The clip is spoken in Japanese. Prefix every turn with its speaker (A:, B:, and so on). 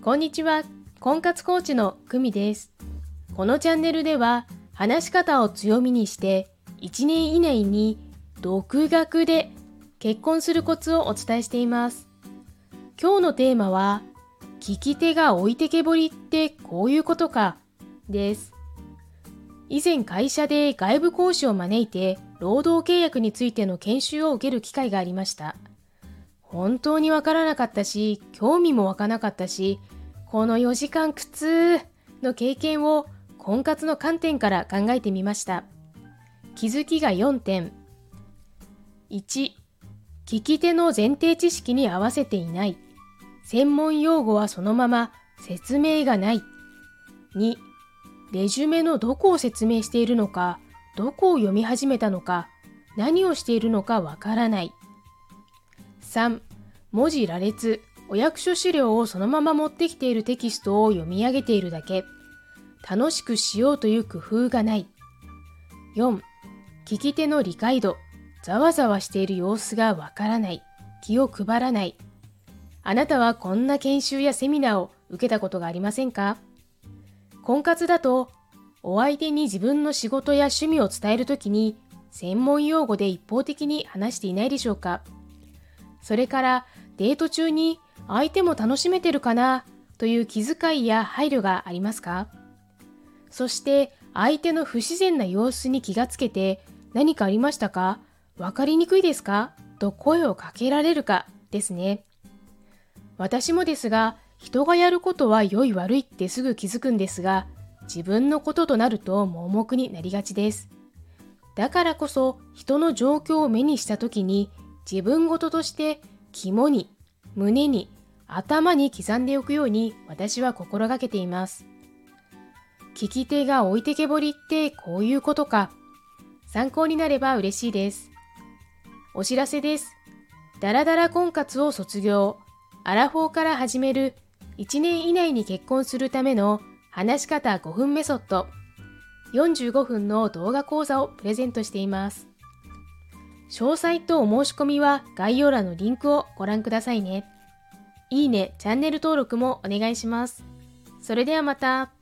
A: こんにちは。婚活コーチの久美です。このチャンネルでは話し方を強みにして1年以内に独学で結婚するコツをお伝えしています。今日のテーマは聞き手が置いてけぼりってこういうことかです。以前会社で外部講師を招いて労働契約についての研修を受ける機会がありました。本当にわからなかったし興味も湧かなかったしこの4時間苦痛の経験を婚活の観点から考えてみました。気づきが4点。1聞き手の前提知識に合わせていない。専門用語はそのまま説明がない。2レジュメのどこを説明しているのか、どこを読み始めたのか、何をしているのかわからない。3. 文字羅列、お役所資料をそのまま持ってきているテキストを読み上げているだけ。楽しくしようという工夫がない。4. 聞き手の理解度、ざわざわしている様子がわからない。気を配らない。あなたはこんな研修やセミナーを受けたことがありませんか？婚活だとお相手に自分の仕事や趣味を伝えるときに専門用語で一方的に話していないでしょうか？それからデート中に相手も楽しめてるかなという気遣いや配慮がありますか？そして相手の不自然な様子に気がつけて何かありましたか？わかりにくいですか？と声をかけられるか？ですね。私もですが人がやることは良い悪いってすぐ気づくんですが、自分のこととなると盲目になりがちです。だからこそ人の状況を目にした時に自分事として肝に、胸に、頭に刻んでおくように私は心がけています。聞き手が置いてけぼりってこういうことか。参考になれば嬉しいです。お知らせです。ダラダラ婚活を卒業、アラフォーから始める1年以内に結婚するための話し方5分メソッド45分の動画講座をプレゼントしています。詳細とお申し込みは概要欄のリンクをご覧くださいね。いいね、チャンネル登録もお願いします。それではまた。